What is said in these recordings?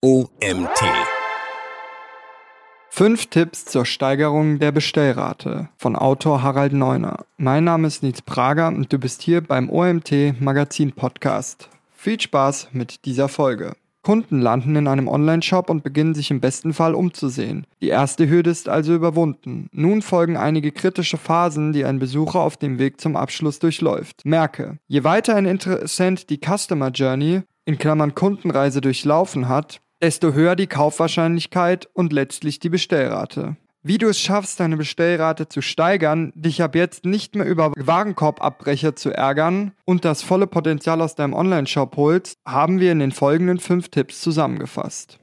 OMT. Fünf Tipps zur Steigerung der Bestellrate von Autor Harald Neuner. Mein Name ist Nils Prager und du bist hier beim OMT Magazin Podcast. Viel Spaß mit dieser Folge. Kunden landen in einem Online-Shop und beginnen sich im besten Fall umzusehen. Die erste Hürde ist also überwunden. Nun folgen einige kritische Phasen, die ein Besucher auf dem Weg zum Abschluss durchläuft. Merke, je weiter ein Interessent die Customer Journey in Klammern Kundenreise durchlaufen hat, desto höher die Kaufwahrscheinlichkeit und letztlich die Bestellrate. Wie du es schaffst, deine Bestellrate zu steigern, dich ab jetzt nicht mehr über Warenkorbabbrecher zu ärgern und das volle Potenzial aus deinem Online-Shop holst, haben wir in den folgenden fünf Tipps zusammengefasst.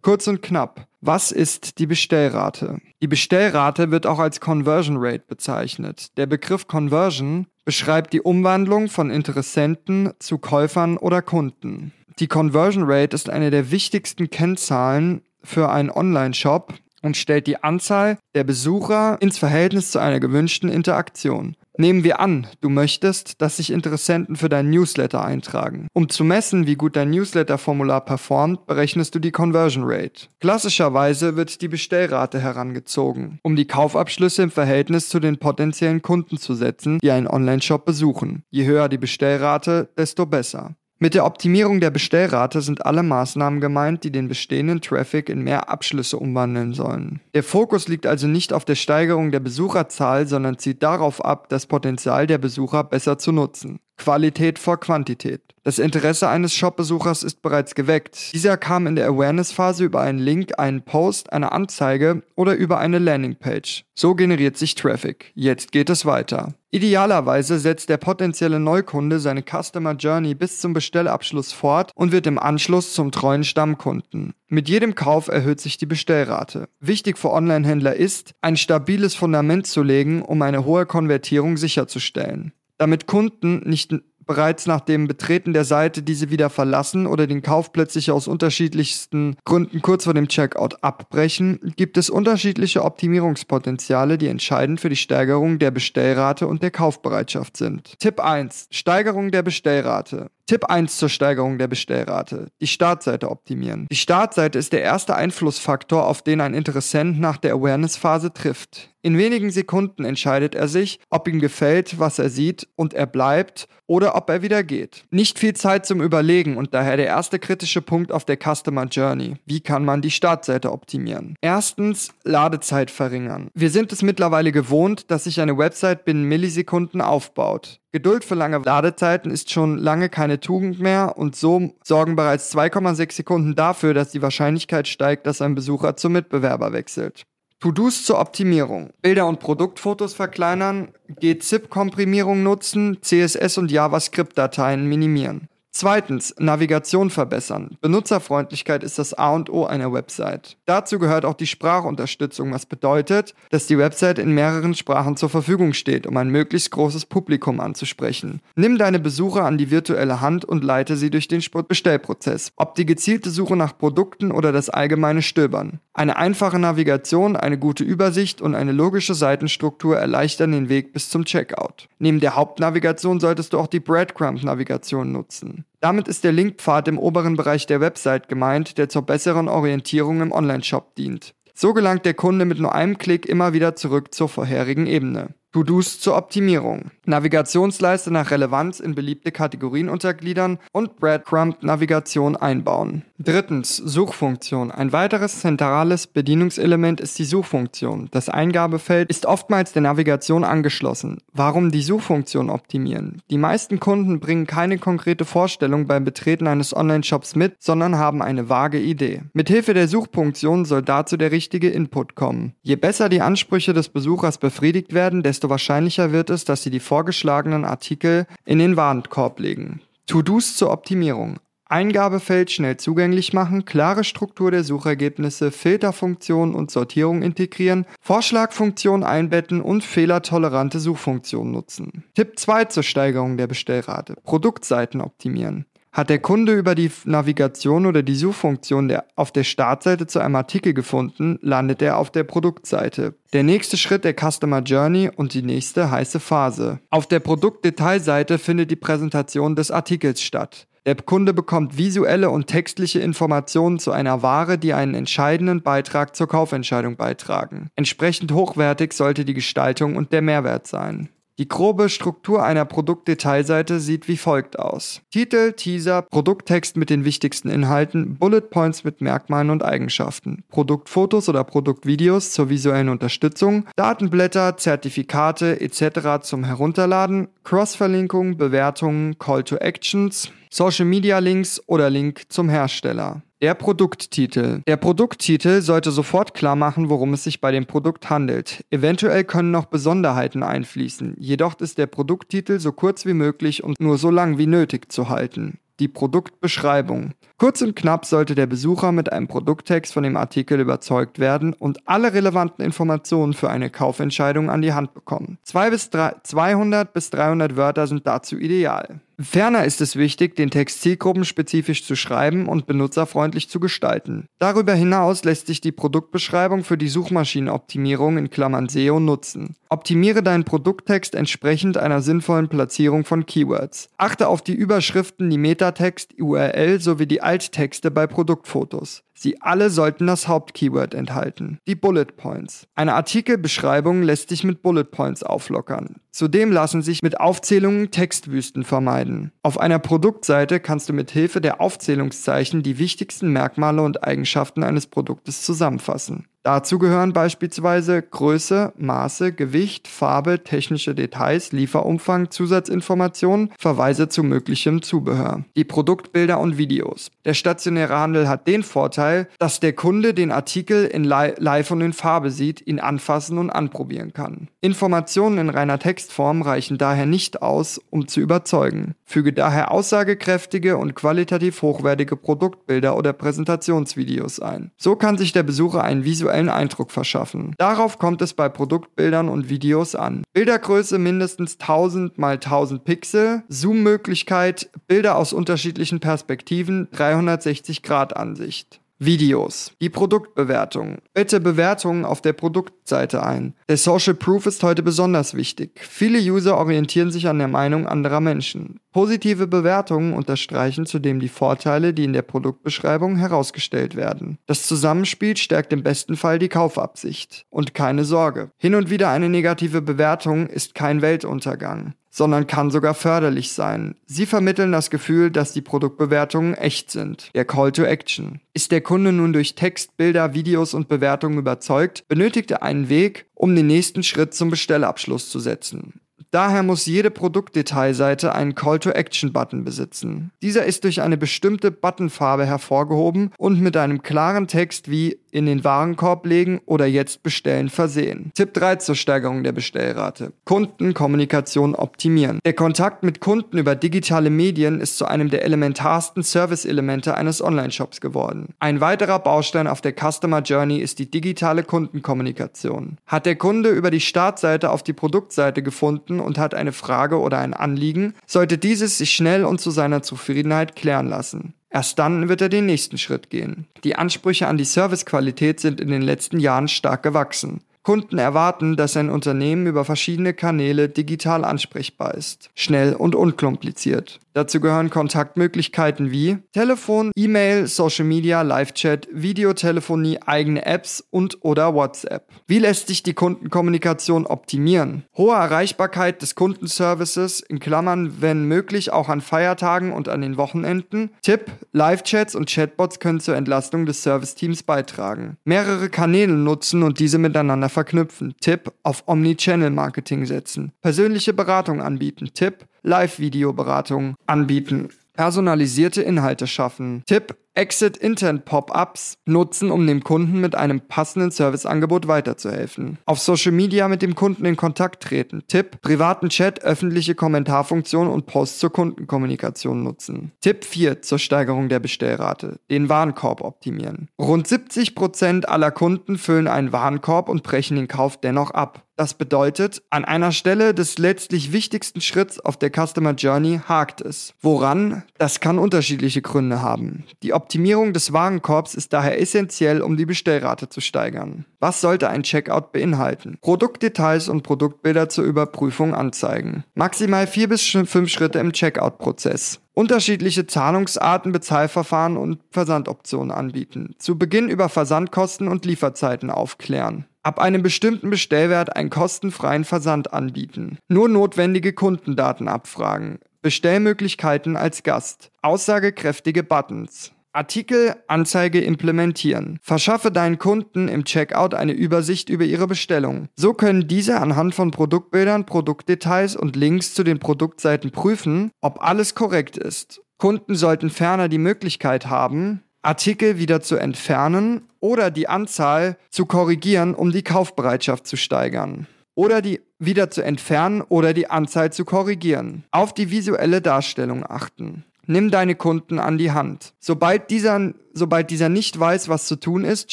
Kurz und knapp. Was ist die Bestellrate? Die Bestellrate wird auch als Conversion Rate bezeichnet. Der Begriff Conversion beschreibt die Umwandlung von Interessenten zu Käufern oder Kunden. Die Conversion Rate ist eine der wichtigsten Kennzahlen für einen Online-Shop und stellt die Anzahl der Besucher ins Verhältnis zu einer gewünschten Interaktion. Nehmen wir an, du möchtest, dass sich Interessenten für dein Newsletter eintragen. Um zu messen, wie gut dein Newsletter-Formular performt, berechnest du die Conversion Rate. Klassischerweise wird die Bestellrate herangezogen, um die Kaufabschlüsse im Verhältnis zu den potenziellen Kunden zu setzen, die einen Online-Shop besuchen. Je höher die Bestellrate, desto besser. Mit der Optimierung der Bestellrate sind alle Maßnahmen gemeint, die den bestehenden Traffic in mehr Abschlüsse umwandeln sollen. Der Fokus liegt also nicht auf der Steigerung der Besucherzahl, sondern zielt darauf ab, das Potenzial der Besucher besser zu nutzen. Qualität vor Quantität. Das Interesse eines Shop-Besuchers ist bereits geweckt. Dieser kam in der Awareness-Phase über einen Link, einen Post, eine Anzeige oder über eine Landingpage. So generiert sich Traffic. Jetzt geht es weiter. Idealerweise setzt der potenzielle Neukunde seine Customer Journey bis zum Bestellabschluss fort und wird im Anschluss zum treuen Stammkunden. Mit jedem Kauf erhöht sich die Bestellrate. Wichtig für Online-Händler ist, ein stabiles Fundament zu legen, um eine hohe Konvertierung sicherzustellen damit Kunden nicht bereits nach dem Betreten der Seite diese wieder verlassen oder den Kauf plötzlich aus unterschiedlichsten Gründen kurz vor dem Checkout abbrechen, gibt es unterschiedliche Optimierungspotenziale, die entscheidend für die Steigerung der Bestellrate und der Kaufbereitschaft sind. Tipp 1. Steigerung der Bestellrate. Tipp 1 zur Steigerung der Bestellrate. Die Startseite optimieren. Die Startseite ist der erste Einflussfaktor, auf den ein Interessent nach der Awareness-Phase trifft. In wenigen Sekunden entscheidet er sich, ob ihm gefällt, was er sieht und er bleibt oder ob er wieder geht. Nicht viel Zeit zum Überlegen und daher der erste kritische Punkt auf der Customer Journey. Wie kann man die Startseite optimieren? Erstens, Ladezeit verringern. Wir sind es mittlerweile gewohnt, dass sich eine Website binnen Millisekunden aufbaut. Geduld für lange Ladezeiten ist schon lange keine Tugend mehr und so sorgen bereits 2,6 Sekunden dafür, dass die Wahrscheinlichkeit steigt, dass ein Besucher zum Mitbewerber wechselt. To-Dos zur Optimierung. Bilder und Produktfotos verkleinern, GZIP-Komprimierung nutzen, CSS und JavaScript-Dateien minimieren. Zweitens, Navigation verbessern. Benutzerfreundlichkeit ist das A und O einer Website. Dazu gehört auch die Sprachunterstützung, was bedeutet, dass die Website in mehreren Sprachen zur Verfügung steht, um ein möglichst großes Publikum anzusprechen. Nimm deine Besucher an die virtuelle Hand und leite sie durch den Bestellprozess. Ob die gezielte Suche nach Produkten oder das allgemeine Stöbern. Eine einfache Navigation, eine gute Übersicht und eine logische Seitenstruktur erleichtern den Weg bis zum Checkout. Neben der Hauptnavigation solltest du auch die Breadcrumb-Navigation nutzen. Damit ist der Linkpfad im oberen Bereich der Website gemeint, der zur besseren Orientierung im Onlineshop dient. So gelangt der Kunde mit nur einem Klick immer wieder zurück zur vorherigen Ebene. To-Dos zur Optimierung, Navigationsleiste nach Relevanz in beliebte Kategorien untergliedern und Breadcrumb-Navigation einbauen. Drittens, Suchfunktion. Ein weiteres zentrales Bedienungselement ist die Suchfunktion. Das Eingabefeld ist oftmals der Navigation angeschlossen. Warum die Suchfunktion optimieren? Die meisten Kunden bringen keine konkrete Vorstellung beim Betreten eines Online-Shops mit, sondern haben eine vage Idee. Mithilfe der Suchfunktion soll dazu der richtige Input kommen. Je besser die Ansprüche des Besuchers befriedigt werden, desto desto wahrscheinlicher wird es, dass Sie die vorgeschlagenen Artikel in den Warenkorb legen. To-Dos zur Optimierung. Eingabefeld schnell zugänglich machen, klare Struktur der Suchergebnisse, Filterfunktionen und Sortierung integrieren, Vorschlagfunktion einbetten und fehlertolerante Suchfunktionen nutzen. Tipp 2 zur Steigerung der Bestellrate. Produktseiten optimieren. Hat der Kunde über die Navigation oder die Suchfunktion der, auf der Startseite zu einem Artikel gefunden, landet er auf der Produktseite. Der nächste Schritt der Customer Journey und die nächste heiße Phase. Auf der Produktdetailseite findet die Präsentation des Artikels statt. Der Kunde bekommt visuelle und textliche Informationen zu einer Ware, die einen entscheidenden Beitrag zur Kaufentscheidung beitragen. Entsprechend hochwertig sollte die Gestaltung und der Mehrwert sein. Die grobe Struktur einer Produktdetailseite sieht wie folgt aus. Titel, Teaser, Produkttext mit den wichtigsten Inhalten, Bullet Points mit Merkmalen und Eigenschaften, Produktfotos oder Produktvideos zur visuellen Unterstützung, Datenblätter, Zertifikate etc. zum Herunterladen, Cross-Verlinkung, Bewertungen, Call to Actions, Social Media Links oder Link zum Hersteller. Der Produkttitel. Der Produkttitel sollte sofort klar machen, worum es sich bei dem Produkt handelt. Eventuell können noch Besonderheiten einfließen, jedoch ist der Produkttitel so kurz wie möglich und nur so lang wie nötig zu halten. Die Produktbeschreibung. Kurz und knapp sollte der Besucher mit einem Produkttext von dem Artikel überzeugt werden und alle relevanten Informationen für eine Kaufentscheidung an die Hand bekommen. 2 bis 3, 200 bis 300 Wörter sind dazu ideal. Ferner ist es wichtig, den Text zielgruppenspezifisch zu schreiben und benutzerfreundlich zu gestalten. Darüber hinaus lässt sich die Produktbeschreibung für die Suchmaschinenoptimierung in Klammern SEO nutzen. Optimiere deinen Produkttext entsprechend einer sinnvollen Platzierung von Keywords. Achte auf die Überschriften, die Metatext, URL sowie die Alttexte bei Produktfotos. Sie alle sollten das Hauptkeyword enthalten, die Bullet Points. Eine Artikelbeschreibung lässt sich mit Bullet Points auflockern. Zudem lassen sich mit Aufzählungen Textwüsten vermeiden. Auf einer Produktseite kannst du mit Hilfe der Aufzählungszeichen die wichtigsten Merkmale und Eigenschaften eines Produktes zusammenfassen. Dazu gehören beispielsweise Größe, Maße, Gewicht, Farbe, technische Details, Lieferumfang, Zusatzinformationen, Verweise zu möglichem Zubehör. Die Produktbilder und Videos. Der stationäre Handel hat den Vorteil, dass der Kunde den Artikel in Live und in Farbe sieht, ihn anfassen und anprobieren kann. Informationen in reiner Textform reichen daher nicht aus, um zu überzeugen. Füge daher aussagekräftige und qualitativ hochwertige Produktbilder oder Präsentationsvideos ein. So kann sich der Besucher einen visuellen visuellen Eindruck verschaffen. Darauf kommt es bei Produktbildern und Videos an. Bildergröße mindestens 1000 x 1000 Pixel, Zoommöglichkeit, Bilder aus unterschiedlichen Perspektiven, 360 Grad Ansicht. Videos. Die Produktbewertung. Bitte Bewertungen auf der Produktseite ein. Der Social Proof ist heute besonders wichtig. Viele User orientieren sich an der Meinung anderer Menschen. Positive Bewertungen unterstreichen zudem die Vorteile, die in der Produktbeschreibung herausgestellt werden. Das Zusammenspiel stärkt im besten Fall die Kaufabsicht. Und keine Sorge. Hin und wieder eine negative Bewertung ist kein Weltuntergang sondern kann sogar förderlich sein. Sie vermitteln das Gefühl, dass die Produktbewertungen echt sind. Der Call to Action. Ist der Kunde nun durch Text, Bilder, Videos und Bewertungen überzeugt, benötigt er einen Weg, um den nächsten Schritt zum Bestellabschluss zu setzen. Daher muss jede Produktdetailseite einen Call-to-Action-Button besitzen. Dieser ist durch eine bestimmte Buttonfarbe hervorgehoben und mit einem klaren Text wie in den Warenkorb legen oder jetzt bestellen versehen. Tipp 3 zur Steigerung der Bestellrate. Kundenkommunikation optimieren. Der Kontakt mit Kunden über digitale Medien ist zu einem der elementarsten Service-Elemente eines Online-Shops geworden. Ein weiterer Baustein auf der Customer Journey ist die digitale Kundenkommunikation. Hat der Kunde über die Startseite auf die Produktseite gefunden und hat eine Frage oder ein Anliegen, sollte dieses sich schnell und zu seiner Zufriedenheit klären lassen. Erst dann wird er den nächsten Schritt gehen. Die Ansprüche an die Servicequalität sind in den letzten Jahren stark gewachsen. Kunden erwarten, dass ein Unternehmen über verschiedene Kanäle digital ansprechbar ist, schnell und unkompliziert. Dazu gehören Kontaktmöglichkeiten wie Telefon, E-Mail, Social Media, Live-Chat, Videotelefonie, eigene Apps und oder WhatsApp. Wie lässt sich die Kundenkommunikation optimieren? Hohe Erreichbarkeit des Kundenservices, in Klammern, wenn möglich auch an Feiertagen und an den Wochenenden. Tipp, Live-Chats und Chatbots können zur Entlastung des Serviceteams beitragen. Mehrere Kanäle nutzen und diese miteinander verknüpfen. Tipp, auf Omnichannel-Marketing setzen. Persönliche Beratung anbieten. Tipp, Live-Videoberatung anbieten. Personalisierte Inhalte schaffen. Tipp, Exit Intent Pop-ups nutzen, um dem Kunden mit einem passenden Serviceangebot weiterzuhelfen. Auf Social Media mit dem Kunden in Kontakt treten. Tipp: privaten Chat, öffentliche Kommentarfunktion und Posts zur Kundenkommunikation nutzen. Tipp 4 zur Steigerung der Bestellrate: den Warenkorb optimieren. Rund 70% aller Kunden füllen einen Warenkorb und brechen den Kauf dennoch ab. Das bedeutet, an einer Stelle des letztlich wichtigsten Schritts auf der Customer Journey hakt es. Woran? Das kann unterschiedliche Gründe haben. Die Optimierung des Warenkorbs ist daher essentiell, um die Bestellrate zu steigern. Was sollte ein Checkout beinhalten? Produktdetails und Produktbilder zur Überprüfung anzeigen. Maximal vier bis fünf Schritte im Checkout-Prozess. Unterschiedliche Zahlungsarten, Bezahlverfahren und Versandoptionen anbieten. Zu Beginn über Versandkosten und Lieferzeiten aufklären. Ab einem bestimmten Bestellwert einen kostenfreien Versand anbieten. Nur notwendige Kundendaten abfragen. Bestellmöglichkeiten als Gast. Aussagekräftige Buttons. Artikel Anzeige implementieren. Verschaffe deinen Kunden im Checkout eine Übersicht über ihre Bestellung. So können diese anhand von Produktbildern, Produktdetails und Links zu den Produktseiten prüfen, ob alles korrekt ist. Kunden sollten ferner die Möglichkeit haben, Artikel wieder zu entfernen oder die Anzahl zu korrigieren, um die Kaufbereitschaft zu steigern. Oder die wieder zu entfernen oder die Anzahl zu korrigieren. Auf die visuelle Darstellung achten. Nimm deine Kunden an die Hand. Sobald dieser, sobald dieser nicht weiß, was zu tun ist,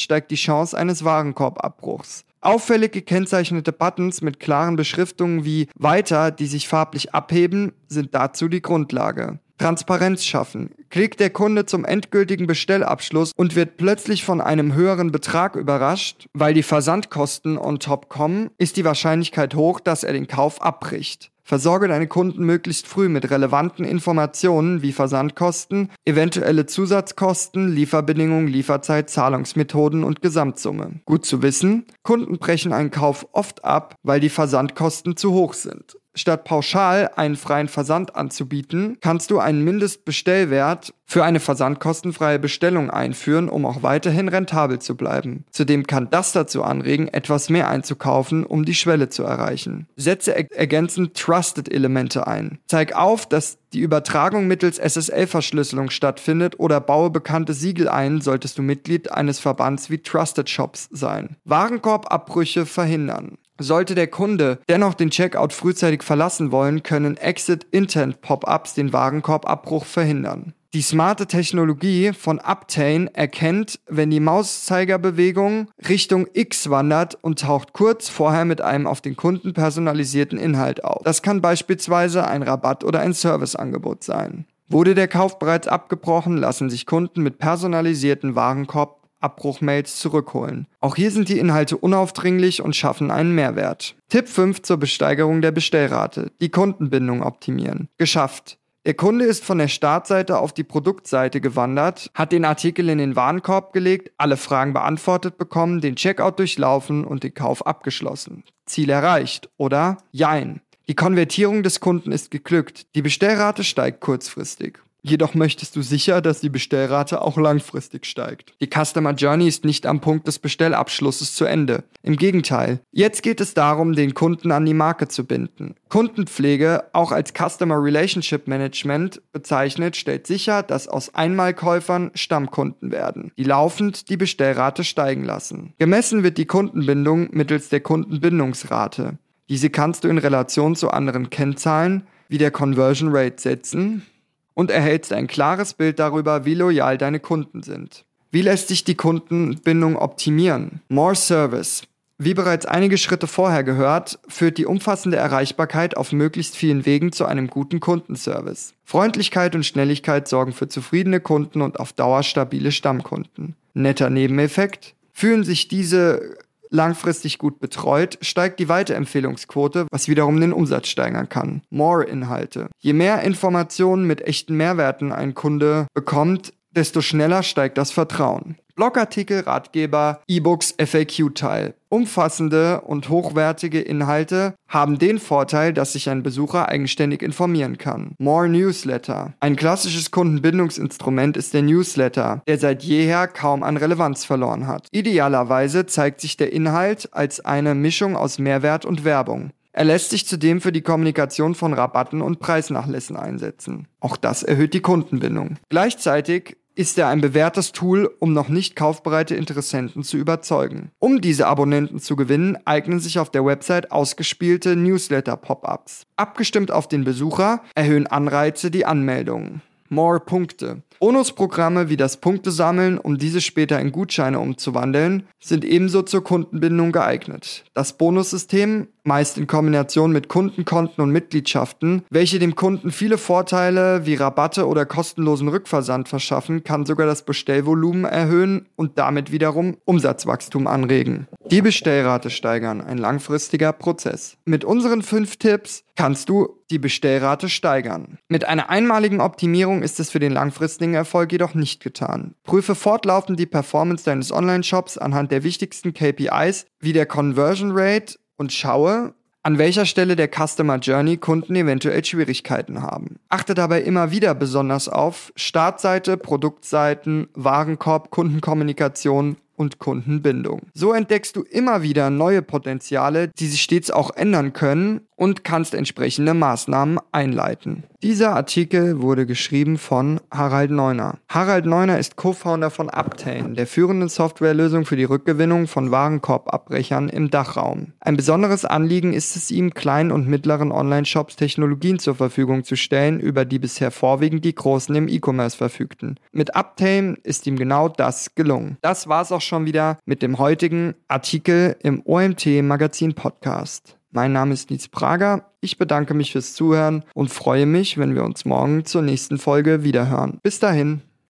steigt die Chance eines Warenkorbabbruchs. Auffällig gekennzeichnete Buttons mit klaren Beschriftungen wie Weiter, die sich farblich abheben, sind dazu die Grundlage. Transparenz schaffen. Klickt der Kunde zum endgültigen Bestellabschluss und wird plötzlich von einem höheren Betrag überrascht, weil die Versandkosten on top kommen, ist die Wahrscheinlichkeit hoch, dass er den Kauf abbricht. Versorge deine Kunden möglichst früh mit relevanten Informationen wie Versandkosten, eventuelle Zusatzkosten, Lieferbedingungen, Lieferzeit, Zahlungsmethoden und Gesamtsumme. Gut zu wissen, Kunden brechen einen Kauf oft ab, weil die Versandkosten zu hoch sind. Statt pauschal einen freien Versand anzubieten, kannst du einen Mindestbestellwert für eine versandkostenfreie Bestellung einführen, um auch weiterhin rentabel zu bleiben. Zudem kann das dazu anregen, etwas mehr einzukaufen, um die Schwelle zu erreichen. Setze er ergänzend Trusted-Elemente ein. Zeig auf, dass die Übertragung mittels SSL-Verschlüsselung stattfindet oder baue bekannte Siegel ein, solltest du Mitglied eines Verbands wie Trusted Shops sein. Warenkorbabbrüche verhindern. Sollte der Kunde dennoch den Checkout frühzeitig verlassen wollen, können Exit-Intent-Pop-ups den Warenkorbabbruch verhindern. Die smarte Technologie von Uptain erkennt, wenn die Mauszeigerbewegung Richtung X wandert und taucht kurz vorher mit einem auf den Kunden personalisierten Inhalt auf. Das kann beispielsweise ein Rabatt oder ein Serviceangebot sein. Wurde der Kauf bereits abgebrochen, lassen sich Kunden mit personalisierten Warenkorb Abbruchmails zurückholen. Auch hier sind die Inhalte unaufdringlich und schaffen einen Mehrwert. Tipp 5 zur Besteigerung der Bestellrate. Die Kundenbindung optimieren. Geschafft. Der Kunde ist von der Startseite auf die Produktseite gewandert, hat den Artikel in den Warenkorb gelegt, alle Fragen beantwortet bekommen, den Checkout durchlaufen und den Kauf abgeschlossen. Ziel erreicht, oder? Jein. Die Konvertierung des Kunden ist geglückt, die Bestellrate steigt kurzfristig. Jedoch möchtest du sicher, dass die Bestellrate auch langfristig steigt. Die Customer Journey ist nicht am Punkt des Bestellabschlusses zu Ende. Im Gegenteil. Jetzt geht es darum, den Kunden an die Marke zu binden. Kundenpflege, auch als Customer Relationship Management bezeichnet, stellt sicher, dass aus Einmalkäufern Stammkunden werden, die laufend die Bestellrate steigen lassen. Gemessen wird die Kundenbindung mittels der Kundenbindungsrate. Diese kannst du in Relation zu anderen Kennzahlen wie der Conversion Rate setzen, und erhältst ein klares Bild darüber, wie loyal deine Kunden sind. Wie lässt sich die Kundenbindung optimieren? More Service. Wie bereits einige Schritte vorher gehört, führt die umfassende Erreichbarkeit auf möglichst vielen Wegen zu einem guten Kundenservice. Freundlichkeit und Schnelligkeit sorgen für zufriedene Kunden und auf Dauer stabile Stammkunden. Netter Nebeneffekt. Fühlen sich diese langfristig gut betreut, steigt die Weiterempfehlungsquote, was wiederum den Umsatz steigern kann. More-Inhalte. Je mehr Informationen mit echten Mehrwerten ein Kunde bekommt, desto schneller steigt das Vertrauen. Blogartikel, Ratgeber, E-Books, FAQ-Teil. Umfassende und hochwertige Inhalte haben den Vorteil, dass sich ein Besucher eigenständig informieren kann. More Newsletter. Ein klassisches Kundenbindungsinstrument ist der Newsletter, der seit jeher kaum an Relevanz verloren hat. Idealerweise zeigt sich der Inhalt als eine Mischung aus Mehrwert und Werbung. Er lässt sich zudem für die Kommunikation von Rabatten und Preisnachlässen einsetzen. Auch das erhöht die Kundenbindung. Gleichzeitig ist er ein bewährtes Tool, um noch nicht kaufbereite Interessenten zu überzeugen. Um diese Abonnenten zu gewinnen, eignen sich auf der Website ausgespielte Newsletter-Pop-ups. Abgestimmt auf den Besucher erhöhen Anreize die Anmeldungen. more Punkte. Bonusprogramme wie das Punktesammeln, um diese später in Gutscheine umzuwandeln, sind ebenso zur Kundenbindung geeignet. Das Bonussystem, meist in Kombination mit Kundenkonten und Mitgliedschaften, welche dem Kunden viele Vorteile wie Rabatte oder kostenlosen Rückversand verschaffen, kann sogar das Bestellvolumen erhöhen und damit wiederum Umsatzwachstum anregen. Die Bestellrate steigern, ein langfristiger Prozess. Mit unseren fünf Tipps kannst du die Bestellrate steigern. Mit einer einmaligen Optimierung ist es für den langfristigen Erfolg jedoch nicht getan. Prüfe fortlaufend die Performance deines Online-Shops anhand der wichtigsten KPIs wie der Conversion Rate und schaue, an welcher Stelle der Customer Journey Kunden eventuell Schwierigkeiten haben. Achte dabei immer wieder besonders auf Startseite, Produktseiten, Warenkorb, Kundenkommunikation und Kundenbindung. So entdeckst du immer wieder neue Potenziale, die sich stets auch ändern können und kannst entsprechende Maßnahmen einleiten. Dieser Artikel wurde geschrieben von Harald Neuner. Harald Neuner ist Co-Founder von Uptain, der führenden Softwarelösung für die Rückgewinnung von Warenkorbabbrechern im Dachraum. Ein besonderes Anliegen ist es ihm, kleinen und mittleren Online-Shops Technologien zur Verfügung zu stellen, über die bisher vorwiegend die Großen im E-Commerce verfügten. Mit Uptain ist ihm genau das gelungen. Das war's auch schon wieder mit dem heutigen Artikel im OMT Magazin Podcast. Mein Name ist Nils Prager. Ich bedanke mich fürs Zuhören und freue mich, wenn wir uns morgen zur nächsten Folge wiederhören. Bis dahin.